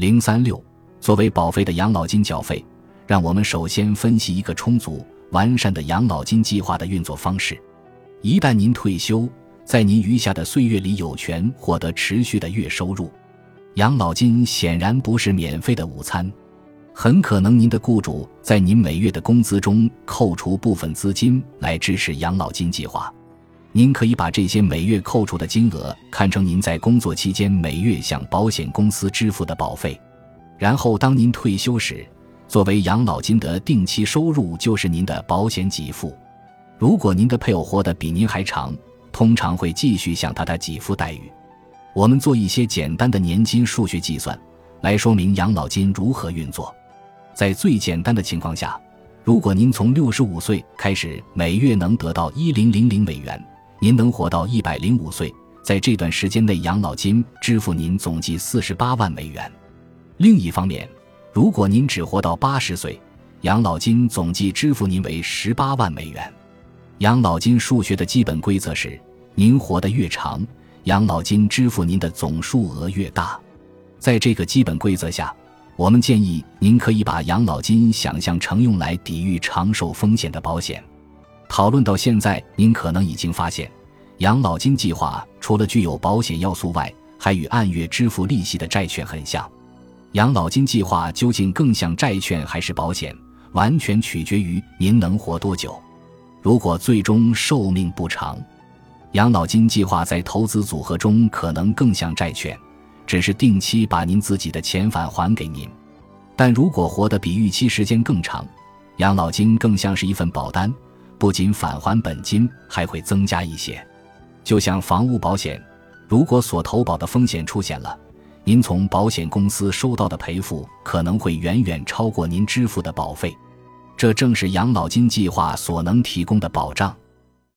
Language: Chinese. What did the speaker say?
零三六，作为保费的养老金缴费，让我们首先分析一个充足完善的养老金计划的运作方式。一旦您退休，在您余下的岁月里有权获得持续的月收入。养老金显然不是免费的午餐，很可能您的雇主在您每月的工资中扣除部分资金来支持养老金计划。您可以把这些每月扣除的金额看成您在工作期间每月向保险公司支付的保费，然后当您退休时，作为养老金的定期收入就是您的保险给付。如果您的配偶活得比您还长，通常会继续向他的给付待遇。我们做一些简单的年金数学计算，来说明养老金如何运作。在最简单的情况下，如果您从六十五岁开始每月能得到一零零零美元。您能活到一百零五岁，在这段时间内，养老金支付您总计四十八万美元。另一方面，如果您只活到八十岁，养老金总计支付您为十八万美元。养老金数学的基本规则是：您活得越长，养老金支付您的总数额越大。在这个基本规则下，我们建议您可以把养老金想象成用来抵御长寿风险的保险。讨论到现在，您可能已经发现，养老金计划除了具有保险要素外，还与按月支付利息的债券很像。养老金计划究竟更像债券还是保险，完全取决于您能活多久。如果最终寿命不长，养老金计划在投资组合中可能更像债券，只是定期把您自己的钱返还给您。但如果活得比预期时间更长，养老金更像是一份保单。不仅返还本金，还会增加一些。就像房屋保险，如果所投保的风险出现了，您从保险公司收到的赔付可能会远远超过您支付的保费。这正是养老金计划所能提供的保障。